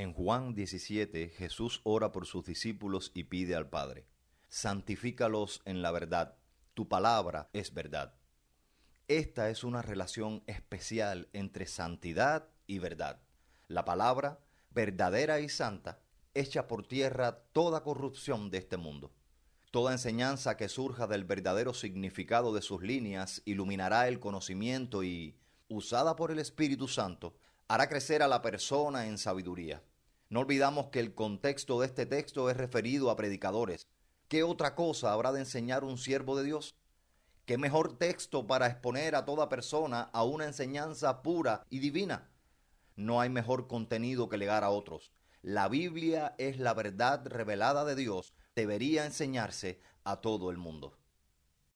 En Juan 17 Jesús ora por sus discípulos y pide al Padre, santifícalos en la verdad, tu palabra es verdad. Esta es una relación especial entre santidad y verdad. La palabra, verdadera y santa, echa por tierra toda corrupción de este mundo. Toda enseñanza que surja del verdadero significado de sus líneas iluminará el conocimiento y, usada por el Espíritu Santo, hará crecer a la persona en sabiduría. No olvidamos que el contexto de este texto es referido a predicadores. ¿Qué otra cosa habrá de enseñar un siervo de Dios? ¿Qué mejor texto para exponer a toda persona a una enseñanza pura y divina? No hay mejor contenido que legar a otros. La Biblia es la verdad revelada de Dios, debería enseñarse a todo el mundo.